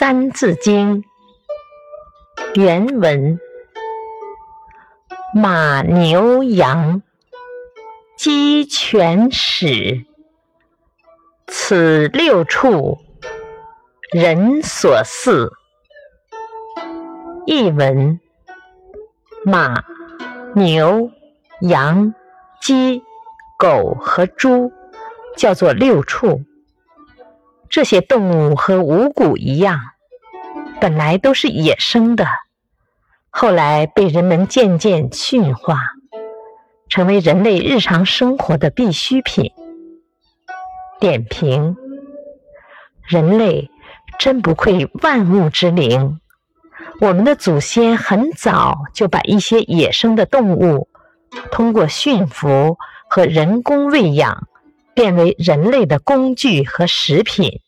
《三字经》原文：马牛羊，鸡犬豕，此六畜，人所饲。译文：马、牛、羊、鸡、狗和猪叫做六畜。这些动物和五谷一样，本来都是野生的，后来被人们渐渐驯化，成为人类日常生活的必需品。点评：人类真不愧万物之灵。我们的祖先很早就把一些野生的动物通过驯服和人工喂养，变为人类的工具和食品。